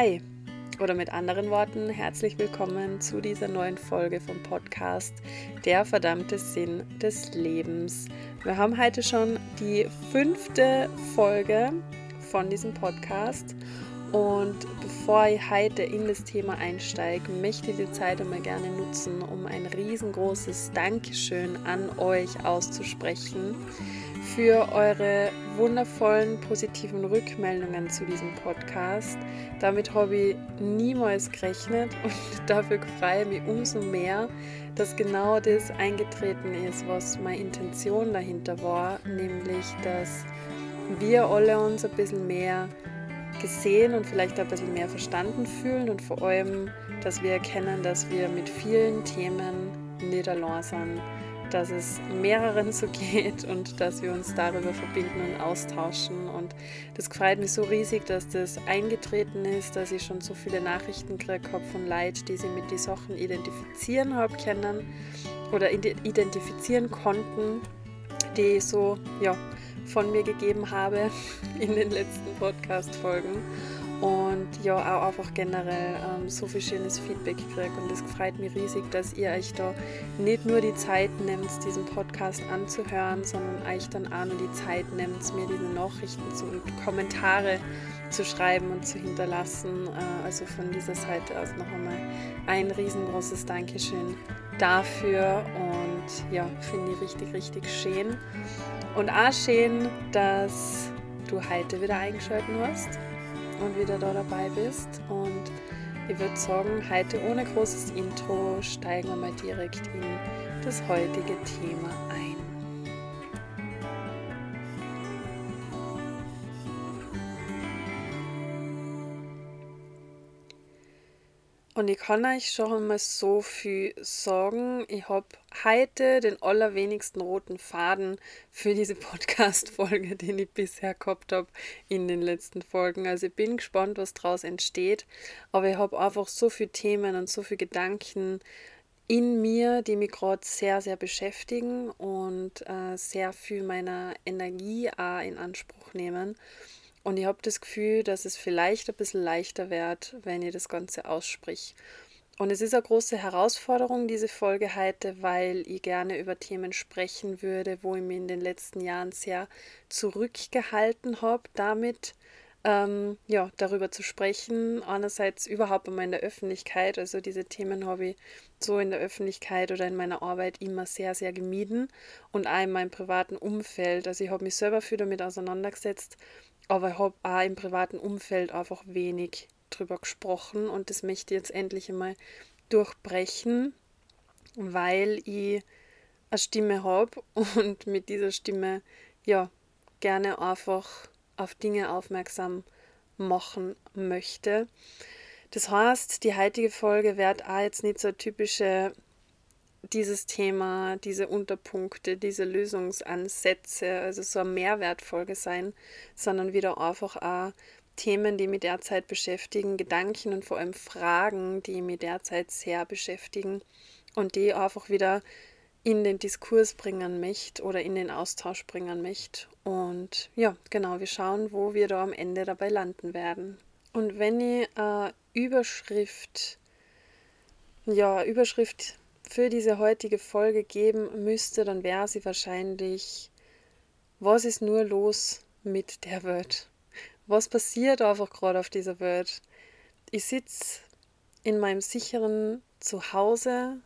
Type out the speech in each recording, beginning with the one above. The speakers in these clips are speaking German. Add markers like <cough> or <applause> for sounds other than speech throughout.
Hi oder mit anderen Worten, herzlich willkommen zu dieser neuen Folge vom Podcast Der verdammte Sinn des Lebens. Wir haben heute schon die fünfte Folge von diesem Podcast und bevor ich heute in das Thema einsteige, möchte ich die Zeit immer gerne nutzen, um ein riesengroßes Dankeschön an euch auszusprechen für eure wundervollen positiven Rückmeldungen zu diesem Podcast. Damit habe ich niemals gerechnet <laughs> und dafür freue ich mich umso mehr, dass genau das eingetreten ist, was meine Intention dahinter war, nämlich dass wir alle uns ein bisschen mehr gesehen und vielleicht ein bisschen mehr verstanden fühlen und vor allem, dass wir erkennen, dass wir mit vielen Themen nicht allein sind dass es mehreren so geht <laughs> und dass wir uns darüber verbinden und austauschen. Und das freut mich so riesig, dass das eingetreten ist, dass ich schon so viele Nachrichten gekriegt habe von Leuten, die sich mit den Sachen identifizieren habe können oder identifizieren konnten, die ich so ja, von mir gegeben habe <laughs> in den letzten Podcast-Folgen und ja, auch einfach generell ähm, so viel schönes Feedback kriege. Und es freut mich riesig, dass ihr euch da nicht nur die Zeit nehmt, diesen Podcast anzuhören, sondern euch dann auch nur die Zeit nehmt, mir diese Nachrichten und Kommentare zu schreiben und zu hinterlassen. Äh, also von dieser Seite aus noch einmal ein riesengroßes Dankeschön dafür. Und ja, finde ich richtig, richtig schön. Und auch schön, dass du heute wieder eingeschaltet hast und wieder da dabei bist. Und ich würde sagen, heute ohne großes Intro steigen wir mal direkt in das heutige Thema Und ich kann euch schon einmal so viel sagen. Ich habe heute den allerwenigsten roten Faden für diese Podcast-Folge, <laughs> den ich bisher gehabt habe in den letzten Folgen. Also ich bin gespannt, was daraus entsteht. Aber ich habe einfach so viele Themen und so viele Gedanken in mir, die mich gerade sehr, sehr beschäftigen und äh, sehr viel meiner Energie auch in Anspruch nehmen. Und ich habe das Gefühl, dass es vielleicht ein bisschen leichter wird, wenn ich das Ganze aussprich. Und es ist eine große Herausforderung, diese Folge heute, weil ich gerne über Themen sprechen würde, wo ich mich in den letzten Jahren sehr zurückgehalten habe, damit ähm, ja, darüber zu sprechen. Einerseits überhaupt einmal in der Öffentlichkeit. Also diese Themen habe ich so in der Öffentlichkeit oder in meiner Arbeit immer sehr, sehr gemieden. Und auch in meinem privaten Umfeld. Also ich habe mich selber viel damit auseinandergesetzt aber ich habe auch im privaten Umfeld einfach wenig drüber gesprochen und das möchte ich jetzt endlich einmal durchbrechen, weil ich eine Stimme habe und mit dieser Stimme ja gerne einfach auf Dinge aufmerksam machen möchte. Das heißt, die heutige Folge wird auch jetzt nicht so typische dieses Thema, diese Unterpunkte, diese Lösungsansätze, also so eine Mehrwertfolge sein, sondern wieder einfach auch Themen, die mich derzeit beschäftigen, Gedanken und vor allem Fragen, die mich derzeit sehr beschäftigen und die einfach wieder in den Diskurs bringen möchte oder in den Austausch bringen möchte. Und ja, genau, wir schauen, wo wir da am Ende dabei landen werden. Und wenn ich äh, Überschrift, ja, Überschrift für diese heutige Folge geben müsste, dann wäre sie wahrscheinlich, was ist nur los mit der Welt? Was passiert einfach gerade auf dieser Welt? Ich sitze in meinem sicheren Zuhause,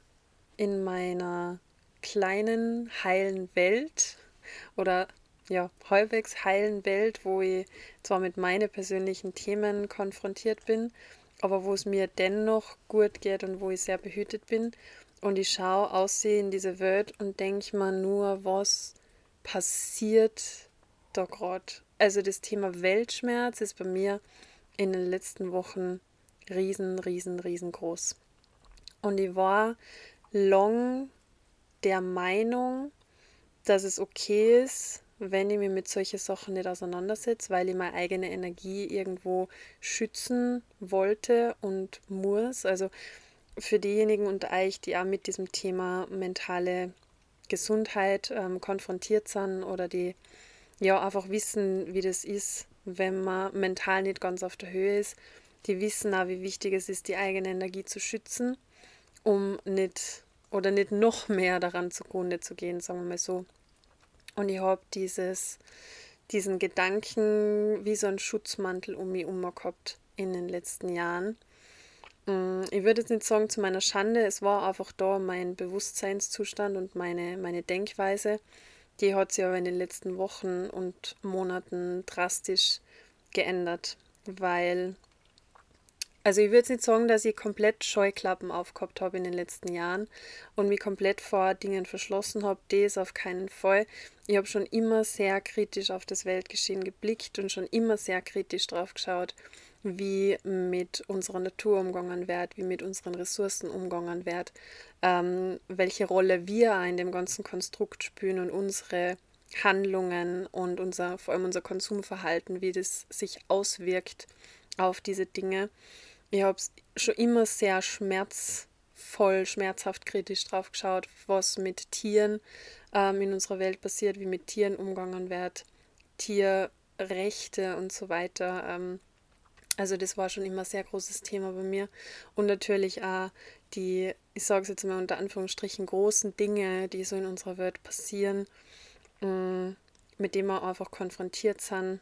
in meiner kleinen, heilen Welt oder ja, halbwegs heilen Welt, wo ich zwar mit meinen persönlichen Themen konfrontiert bin, aber wo es mir dennoch gut geht und wo ich sehr behütet bin und ich schaue aussehen in diese Welt und denke mir nur, was passiert da gerade. Also das Thema Weltschmerz ist bei mir in den letzten Wochen riesen, riesen, riesengroß. Und ich war long der Meinung, dass es okay ist, wenn ich mich mit solchen Sachen nicht auseinandersetze, weil ich meine eigene Energie irgendwo schützen wollte und muss. Also für diejenigen unter euch, die auch mit diesem Thema mentale Gesundheit ähm, konfrontiert sind oder die ja einfach wissen, wie das ist, wenn man mental nicht ganz auf der Höhe ist. die wissen auch, wie wichtig es ist, die eigene Energie zu schützen, um nicht oder nicht noch mehr daran zugrunde zu gehen, sagen wir mal so. Und ich habe dieses, diesen Gedanken wie so ein Schutzmantel um mich gehabt in den letzten Jahren. Mm, ich würde jetzt nicht sagen zu meiner Schande, es war einfach da mein Bewusstseinszustand und meine, meine Denkweise. Die hat sich aber in den letzten Wochen und Monaten drastisch geändert, weil, also ich würde nicht sagen, dass ich komplett Scheuklappen aufgehabt habe in den letzten Jahren und mich komplett vor Dingen verschlossen habe, das auf keinen Fall. Ich habe schon immer sehr kritisch auf das Weltgeschehen geblickt und schon immer sehr kritisch drauf geschaut, wie mit unserer Natur umgegangen wird, wie mit unseren Ressourcen umgegangen wird, ähm, welche Rolle wir in dem ganzen Konstrukt spielen und unsere Handlungen und unser, vor allem unser Konsumverhalten, wie das sich auswirkt auf diese Dinge. Ich habe schon immer sehr schmerzvoll, schmerzhaft kritisch drauf geschaut, was mit Tieren ähm, in unserer Welt passiert, wie mit Tieren umgegangen wird, Tierrechte und so weiter. Ähm, also das war schon immer ein sehr großes Thema bei mir. Und natürlich auch die, ich sage es jetzt mal unter Anführungsstrichen, großen Dinge, die so in unserer Welt passieren, mm, mit denen wir einfach konfrontiert sind.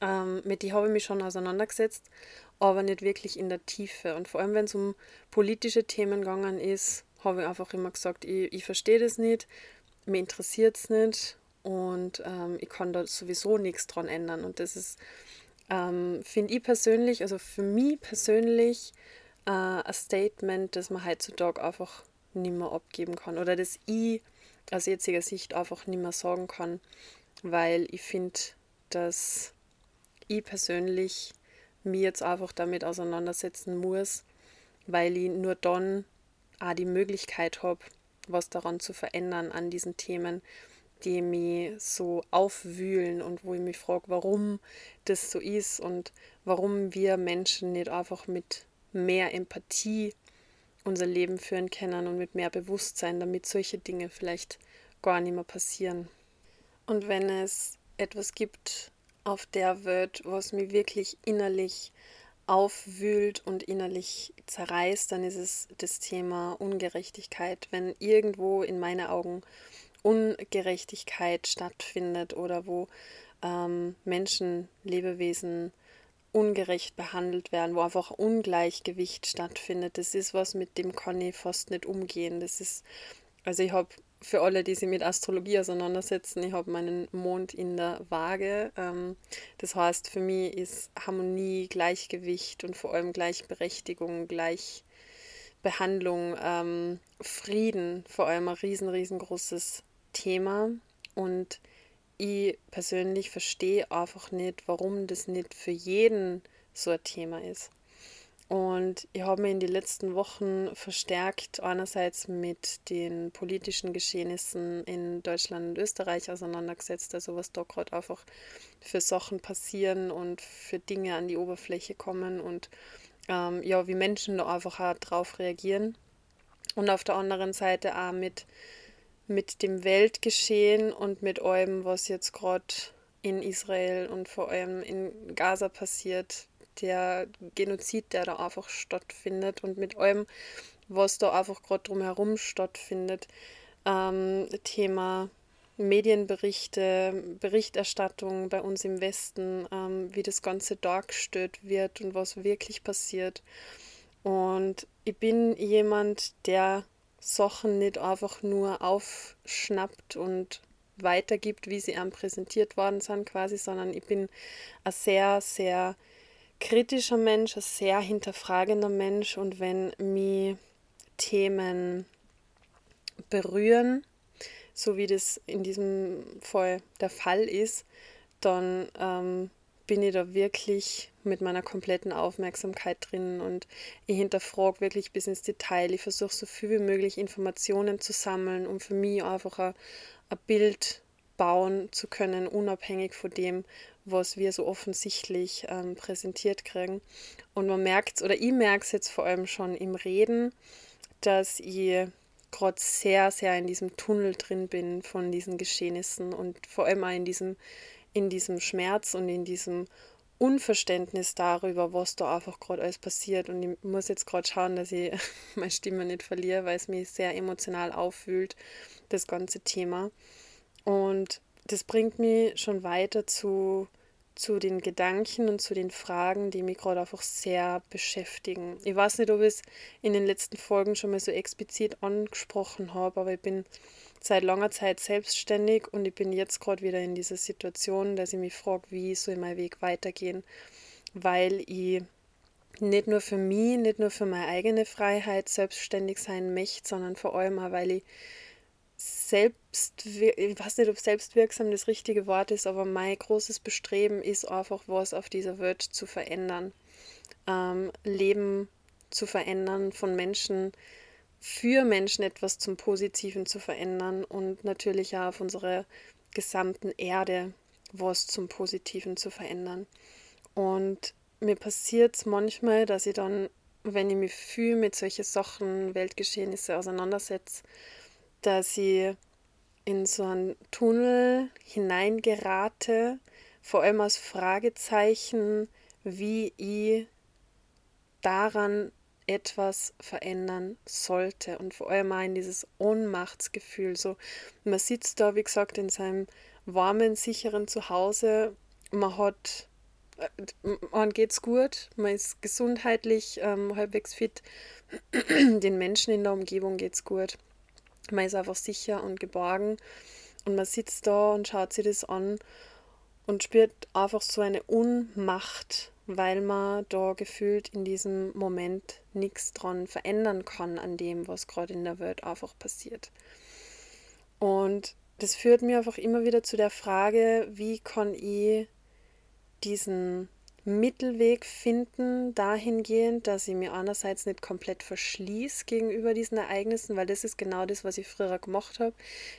Ähm, mit die habe ich mich schon auseinandergesetzt, aber nicht wirklich in der Tiefe. Und vor allem, wenn es um politische Themen gegangen ist, habe ich einfach immer gesagt, ich, ich verstehe das nicht, mir interessiert es nicht und ähm, ich kann da sowieso nichts dran ändern. Und das ist ähm, finde ich persönlich, also für mich persönlich, äh, ein Statement, das man heutzutage einfach nicht mehr abgeben kann oder das ich aus jetziger Sicht einfach nicht mehr sagen kann, weil ich finde, dass ich persönlich mich jetzt einfach damit auseinandersetzen muss, weil ich nur dann auch die Möglichkeit habe, was daran zu verändern an diesen Themen, die mich so aufwühlen und wo ich mich frage, warum das so ist und warum wir Menschen nicht einfach mit mehr Empathie unser Leben führen können und mit mehr Bewusstsein, damit solche Dinge vielleicht gar nicht mehr passieren. Und wenn es etwas gibt auf der Welt, was mich wirklich innerlich aufwühlt und innerlich zerreißt, dann ist es das Thema Ungerechtigkeit. Wenn irgendwo in meinen Augen Ungerechtigkeit stattfindet oder wo ähm, Menschen, Lebewesen ungerecht behandelt werden, wo einfach Ungleichgewicht stattfindet. Das ist was, mit dem kann ich fast nicht umgehen. Das ist, also ich habe für alle, die sich mit Astrologie auseinandersetzen, ich habe meinen Mond in der Waage. Ähm, das heißt, für mich ist Harmonie, Gleichgewicht und vor allem Gleichberechtigung, Gleichbehandlung, ähm, Frieden vor allem ein riesen, riesengroßes Thema und ich persönlich verstehe einfach nicht, warum das nicht für jeden so ein Thema ist. Und ich habe mich in den letzten Wochen verstärkt einerseits mit den politischen Geschehnissen in Deutschland und Österreich auseinandergesetzt, also was da gerade einfach für Sachen passieren und für Dinge an die Oberfläche kommen und ähm, ja, wie Menschen da einfach auch drauf reagieren. Und auf der anderen Seite auch mit mit dem Weltgeschehen und mit allem, was jetzt gerade in Israel und vor allem in Gaza passiert, der Genozid, der da einfach stattfindet und mit allem, was da einfach gerade drumherum stattfindet. Ähm, Thema Medienberichte, Berichterstattung bei uns im Westen, ähm, wie das Ganze dargestellt wird und was wirklich passiert. Und ich bin jemand, der Sachen nicht einfach nur aufschnappt und weitergibt, wie sie einem präsentiert worden sind, quasi, sondern ich bin ein sehr, sehr kritischer Mensch, ein sehr hinterfragender Mensch. Und wenn mich Themen berühren, so wie das in diesem Fall der Fall ist, dann ähm, bin ich da wirklich mit meiner kompletten Aufmerksamkeit drin und ich hinterfrage wirklich bis ins Detail. Ich versuche so viel wie möglich Informationen zu sammeln, um für mich einfach ein, ein Bild bauen zu können, unabhängig von dem, was wir so offensichtlich ähm, präsentiert kriegen. Und man merkt oder ich merke es jetzt vor allem schon im Reden, dass ich gerade sehr, sehr in diesem Tunnel drin bin von diesen Geschehnissen und vor allem auch in diesem in diesem Schmerz und in diesem Unverständnis darüber, was da einfach gerade alles passiert. Und ich muss jetzt gerade schauen, dass ich <laughs> meine Stimme nicht verliere, weil es mich sehr emotional auffühlt, das ganze Thema. Und das bringt mich schon weiter zu, zu den Gedanken und zu den Fragen, die mich gerade einfach sehr beschäftigen. Ich weiß nicht, ob ich es in den letzten Folgen schon mal so explizit angesprochen habe, aber ich bin seit langer Zeit selbstständig und ich bin jetzt gerade wieder in dieser Situation, dass ich mich frage, wie soll mein Weg weitergehen, weil ich nicht nur für mich, nicht nur für meine eigene Freiheit selbstständig sein möchte, sondern vor allem auch, weil ich selbst, ich weiß nicht, ob selbstwirksam das richtige Wort ist, aber mein großes Bestreben ist einfach, was auf dieser Welt zu verändern. Ähm, Leben zu verändern von Menschen, für Menschen etwas zum Positiven zu verändern und natürlich auch auf unserer gesamten Erde was zum Positiven zu verändern. Und mir passiert es manchmal, dass ich dann, wenn ich mich viel mit solchen Sachen, Weltgeschehnisse auseinandersetze, dass ich in so einen Tunnel hineingerate, vor allem als Fragezeichen, wie ich daran etwas verändern sollte und vor allem auch in dieses Ohnmachtsgefühl. So, man sitzt da, wie gesagt, in seinem warmen, sicheren Zuhause, man hat, äh, man geht's gut, man ist gesundheitlich ähm, halbwegs fit, <clears throat> den Menschen in der Umgebung geht's gut, man ist einfach sicher und geborgen. Und man sitzt da und schaut sich das an und spürt einfach so eine Unmacht weil man da gefühlt in diesem Moment nichts dran verändern kann an dem, was gerade in der Welt einfach passiert. Und das führt mir einfach immer wieder zu der Frage, wie kann ich diesen Mittelweg finden, dahingehend, dass ich mir einerseits nicht komplett verschließe gegenüber diesen Ereignissen, weil das ist genau das, was ich früher gemacht habe,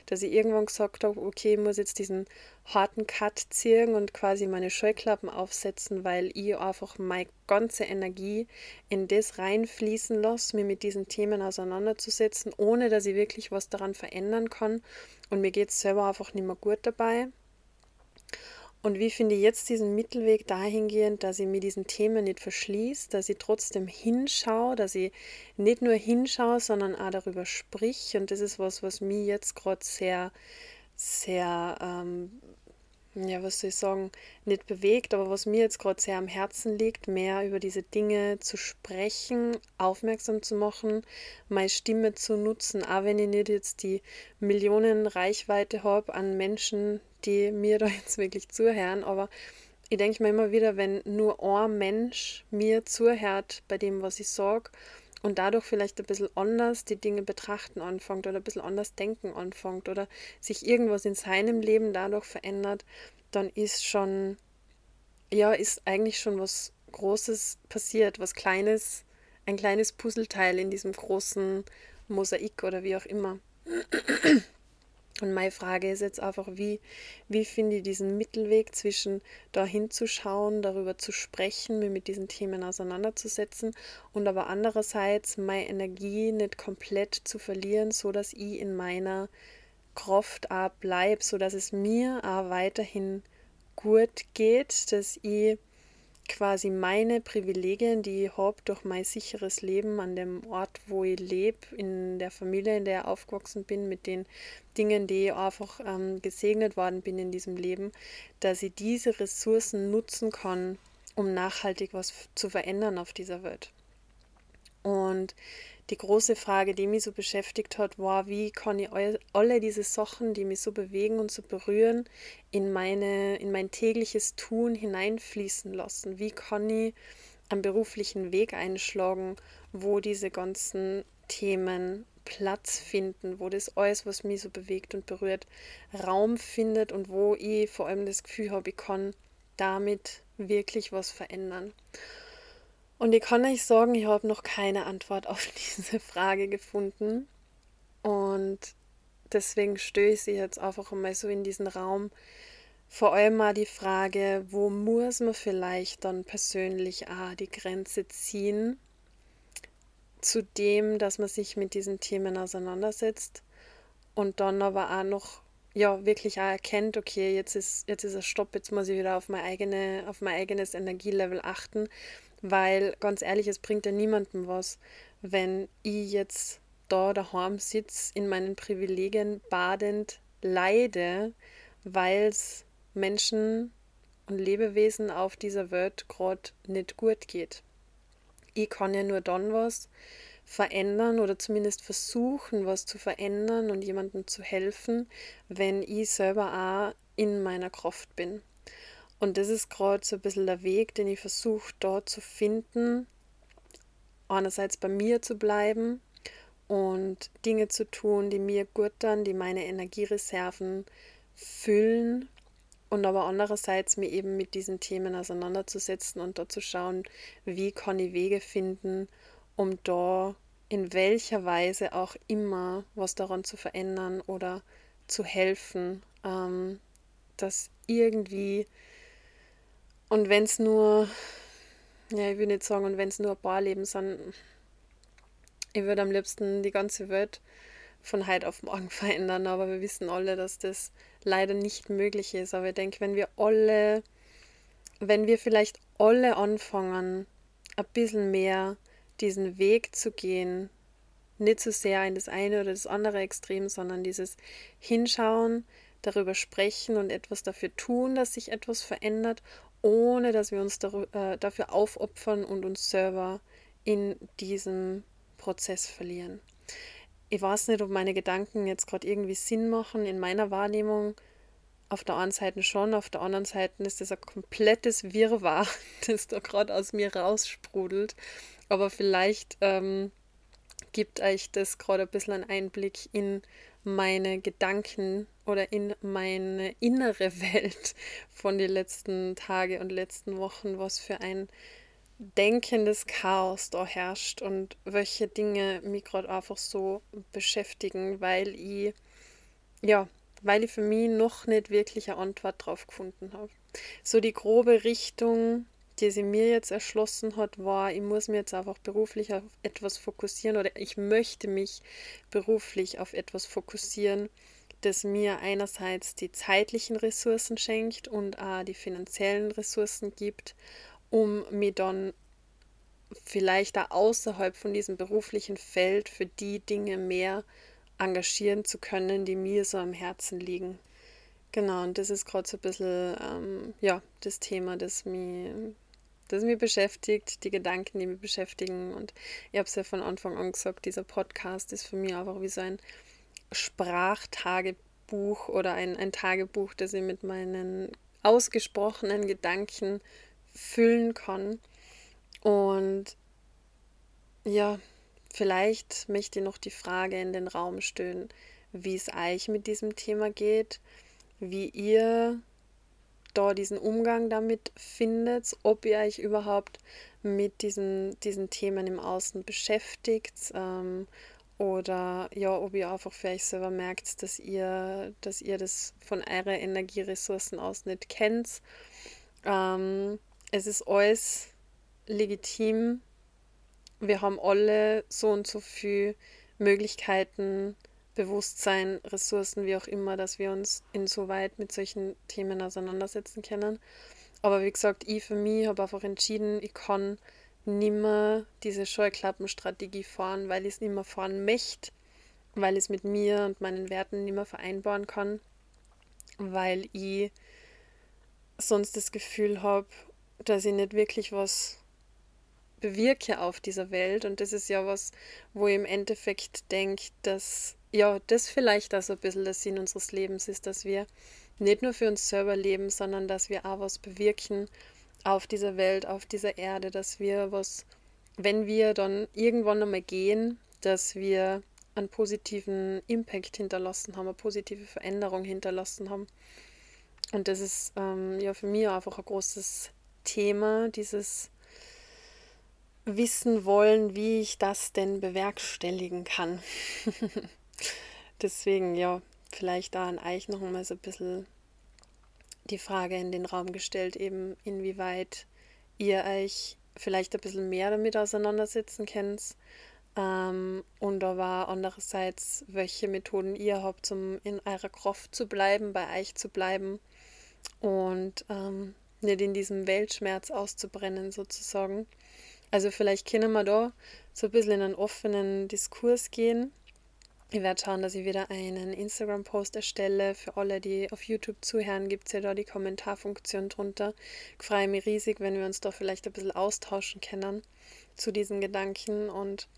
dass ich irgendwann gesagt habe, okay, ich muss jetzt diesen harten Cut ziehen und quasi meine Scheuklappen aufsetzen, weil ich einfach meine ganze Energie in das reinfließen lasse, mir mit diesen Themen auseinanderzusetzen, ohne dass ich wirklich was daran verändern kann. Und mir geht es selber einfach nicht mehr gut dabei. Und wie finde ich jetzt diesen Mittelweg dahingehend, dass ich mir diesen Themen nicht verschließe, dass ich trotzdem hinschaue, dass ich nicht nur hinschaue, sondern auch darüber sprich. Und das ist was, was mich jetzt gerade sehr, sehr ähm, ja, was soll ich sagen, nicht bewegt, aber was mir jetzt gerade sehr am Herzen liegt, mehr über diese Dinge zu sprechen, aufmerksam zu machen, meine Stimme zu nutzen, auch wenn ich nicht jetzt die Millionen Reichweite habe an Menschen, die mir da <laughs> jetzt wirklich zuhören, aber ich denke mir immer wieder, wenn nur ein Mensch mir zuhört bei dem, was ich sage, und dadurch vielleicht ein bisschen anders die Dinge betrachten anfängt oder ein bisschen anders denken anfängt oder sich irgendwas in seinem Leben dadurch verändert, dann ist schon, ja, ist eigentlich schon was Großes passiert, was Kleines, ein kleines Puzzleteil in diesem großen Mosaik oder wie auch immer. Und meine Frage ist jetzt einfach, wie, wie finde ich diesen Mittelweg zwischen da hinzuschauen, darüber zu sprechen, mir mit diesen Themen auseinanderzusetzen und aber andererseits meine Energie nicht komplett zu verlieren, so dass ich in meiner Kraft auch bleibe, so dass es mir auch weiterhin gut geht, dass ich quasi meine Privilegien, die ich habe durch mein sicheres Leben an dem Ort, wo ich lebe, in der Familie, in der ich aufgewachsen bin, mit den Dingen, die ich einfach ähm, gesegnet worden bin in diesem Leben, dass ich diese Ressourcen nutzen kann, um nachhaltig was zu verändern auf dieser Welt. Und die große Frage, die mich so beschäftigt hat, war, wie kann ich alle diese Sachen, die mich so bewegen und so berühren, in, meine, in mein tägliches Tun hineinfließen lassen? Wie kann ich einen beruflichen Weg einschlagen, wo diese ganzen Themen Platz finden, wo das alles, was mich so bewegt und berührt, Raum findet und wo ich vor allem das Gefühl habe, ich kann damit wirklich was verändern. Und ich kann euch sagen, ich habe noch keine Antwort auf <laughs> diese Frage gefunden. Und deswegen stöße ich jetzt einfach mal so in diesen Raum. Vor allem mal die Frage, wo muss man vielleicht dann persönlich auch die Grenze ziehen zu dem, dass man sich mit diesen Themen auseinandersetzt und dann aber auch noch ja wirklich auch erkennt, okay, jetzt ist, jetzt ist ein Stopp, jetzt muss ich wieder auf, meine eigene, auf mein eigenes Energielevel achten, weil ganz ehrlich, es bringt ja niemandem was, wenn ich jetzt da daheim sitze, in meinen Privilegien badend leide, weil es Menschen und Lebewesen auf dieser Welt gerade nicht gut geht. Ich kann ja nur dann was verändern oder zumindest versuchen, was zu verändern und jemandem zu helfen, wenn ich selber auch in meiner Kraft bin. Und das ist gerade so ein bisschen der Weg, den ich versuche dort zu finden, einerseits bei mir zu bleiben und Dinge zu tun, die mir gut tun, die meine Energiereserven füllen und aber andererseits mir eben mit diesen Themen auseinanderzusetzen und dort zu schauen, wie kann ich Wege finden, um da in welcher Weise auch immer was daran zu verändern oder zu helfen, ähm, dass irgendwie und wenn es nur, ja, ich will nicht sagen, und wenn es nur ein paar Leben sind, ich würde am liebsten die ganze Welt von heute auf morgen <laughs> verändern, aber wir wissen alle, dass das leider nicht möglich ist. Aber ich denke, wenn wir alle, wenn wir vielleicht alle anfangen, ein bisschen mehr diesen Weg zu gehen, nicht so sehr in das eine oder das andere Extrem, sondern dieses Hinschauen, darüber sprechen und etwas dafür tun, dass sich etwas verändert, ohne dass wir uns äh, dafür aufopfern und uns selber in diesem Prozess verlieren. Ich weiß nicht, ob meine Gedanken jetzt gerade irgendwie Sinn machen. In meiner Wahrnehmung auf der einen Seite schon, auf der anderen Seite ist das ein komplettes Wirrwarr, <laughs> das da gerade aus mir raussprudelt. Aber vielleicht ähm, gibt euch das gerade ein bisschen einen Einblick in meine Gedanken oder in meine innere <laughs> Welt von den letzten Tagen und letzten Wochen, was für ein denkendes Chaos da herrscht und welche Dinge mich gerade einfach so beschäftigen, weil ich ja weil ich für mich noch nicht wirklich eine Antwort drauf gefunden habe. So die grobe Richtung, die sie mir jetzt erschlossen hat, war, ich muss mir jetzt einfach beruflich auf etwas fokussieren oder ich möchte mich beruflich auf etwas fokussieren, das mir einerseits die zeitlichen Ressourcen schenkt und auch die finanziellen Ressourcen gibt, um mir dann vielleicht da außerhalb von diesem beruflichen Feld für die Dinge mehr engagieren zu können, die mir so am Herzen liegen. Genau, und das ist gerade so ein bisschen ähm, ja, das Thema, das mich, das mich beschäftigt, die Gedanken, die mich beschäftigen. Und ich habe es ja von Anfang an gesagt, dieser Podcast ist für mich einfach wie so ein Sprachtagebuch oder ein, ein Tagebuch, das ich mit meinen ausgesprochenen Gedanken füllen kann. Und ja, Vielleicht möchte ich noch die Frage in den Raum stellen, wie es euch mit diesem Thema geht, wie ihr da diesen Umgang damit findet, ob ihr euch überhaupt mit diesen, diesen Themen im Außen beschäftigt ähm, oder ja, ob ihr einfach für euch selber merkt, dass ihr, dass ihr das von euren Energieressourcen aus nicht kennt. Ähm, es ist alles legitim, wir haben alle so und so viele Möglichkeiten, Bewusstsein, Ressourcen, wie auch immer, dass wir uns insoweit mit solchen Themen auseinandersetzen können. Aber wie gesagt, ich für mich habe einfach entschieden, ich kann nimmer diese Scheuklappenstrategie fahren, weil ich es nicht mehr fahren möchte, weil ich es mit mir und meinen Werten nicht mehr vereinbaren kann, weil ich sonst das Gefühl habe, dass ich nicht wirklich was bewirke auf dieser Welt. Und das ist ja was, wo ich im Endeffekt denke, dass ja, das vielleicht auch so ein bisschen der Sinn unseres Lebens ist, dass wir nicht nur für uns selber leben, sondern dass wir auch was bewirken auf dieser Welt, auf dieser Erde, dass wir was, wenn wir dann irgendwann einmal gehen, dass wir einen positiven Impact hinterlassen haben, eine positive Veränderung hinterlassen haben. Und das ist ähm, ja für mich einfach ein großes Thema, dieses wissen wollen, wie ich das denn bewerkstelligen kann. <laughs> Deswegen, ja, vielleicht da an euch noch mal so ein bisschen die Frage in den Raum gestellt, eben inwieweit ihr euch vielleicht ein bisschen mehr damit auseinandersetzen könnt. Ähm, und aber andererseits, welche Methoden ihr habt, um in eurer Kraft zu bleiben, bei euch zu bleiben und ähm, nicht in diesem Weltschmerz auszubrennen sozusagen. Also vielleicht können wir da so ein bisschen in einen offenen Diskurs gehen. Ich werde schauen, dass ich wieder einen Instagram-Post erstelle. Für alle, die auf YouTube zuhören, gibt es ja da die Kommentarfunktion drunter. Ich freue mich riesig, wenn wir uns da vielleicht ein bisschen austauschen können zu diesen Gedanken. Und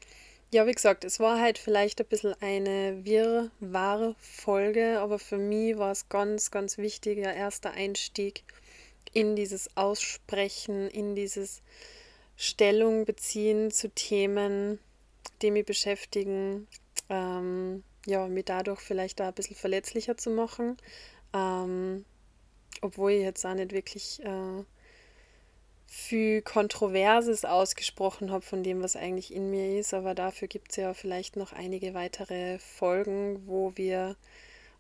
ja, wie gesagt, es war halt vielleicht ein bisschen eine wirrwarre Folge, aber für mich war es ganz, ganz wichtiger erster Einstieg in dieses Aussprechen, in dieses Stellung beziehen zu Themen, die mich beschäftigen, ähm, ja, mich dadurch vielleicht da ein bisschen verletzlicher zu machen, ähm, obwohl ich jetzt auch nicht wirklich äh, viel Kontroverses ausgesprochen habe von dem, was eigentlich in mir ist, aber dafür gibt es ja vielleicht noch einige weitere Folgen, wo wir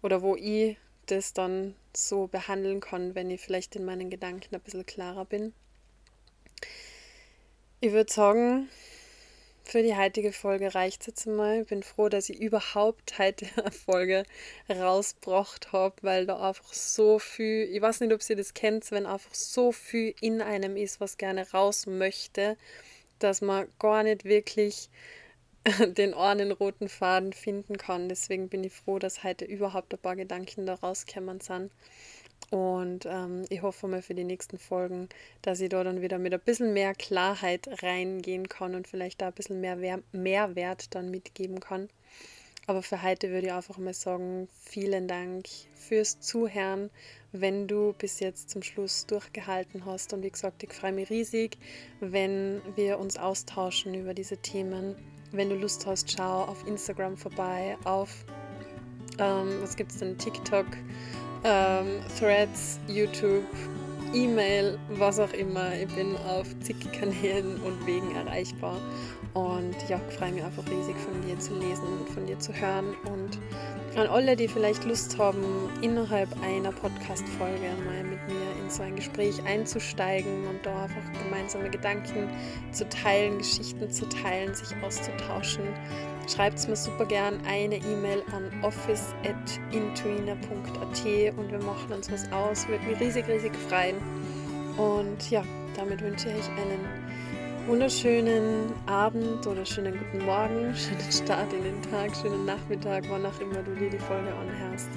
oder wo ich das dann so behandeln kann, wenn ich vielleicht in meinen Gedanken ein bisschen klarer bin. Ich würde sagen, für die heutige Folge reicht es jetzt mal. Ich bin froh, dass ich überhaupt heute eine Folge rausgebracht habe, weil da einfach so viel, ich weiß nicht, ob ihr das kennt, wenn einfach so viel in einem ist, was gerne raus möchte, dass man gar nicht wirklich <laughs> den einen roten Faden finden kann. Deswegen bin ich froh, dass heute überhaupt ein paar Gedanken da rausgekommen sind. Und ähm, ich hoffe mal für die nächsten Folgen, dass ich da dann wieder mit ein bisschen mehr Klarheit reingehen kann und vielleicht da ein bisschen mehr Mehrwert dann mitgeben kann. Aber für heute würde ich einfach mal sagen, vielen Dank fürs Zuhören, wenn du bis jetzt zum Schluss durchgehalten hast. Und wie gesagt, ich freue mich riesig, wenn wir uns austauschen über diese Themen. Wenn du Lust hast, schau auf Instagram vorbei, auf, ähm, was gibt es denn, TikTok ähm, Threads, YouTube, E-Mail, was auch immer. Ich bin auf zig Kanälen und Wegen erreichbar. Und ja, ich freue mich einfach riesig von dir zu lesen und von dir zu hören. Und an alle, die vielleicht Lust haben, innerhalb einer Podcast-Folge mal mit mir in so ein Gespräch einzusteigen und da einfach gemeinsame Gedanken zu teilen, Geschichten zu teilen, sich auszutauschen schreibt mir super gern eine E-Mail an office.intuina.at und wir machen uns was aus. Würde mich riesig, riesig freuen. Und ja, damit wünsche ich einen wunderschönen Abend oder schönen guten Morgen, <laughs> schönen Start in den Tag, schönen Nachmittag, wann auch immer du dir die Folge anhörst.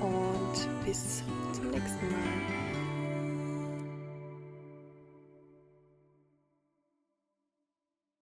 Und bis zum nächsten Mal.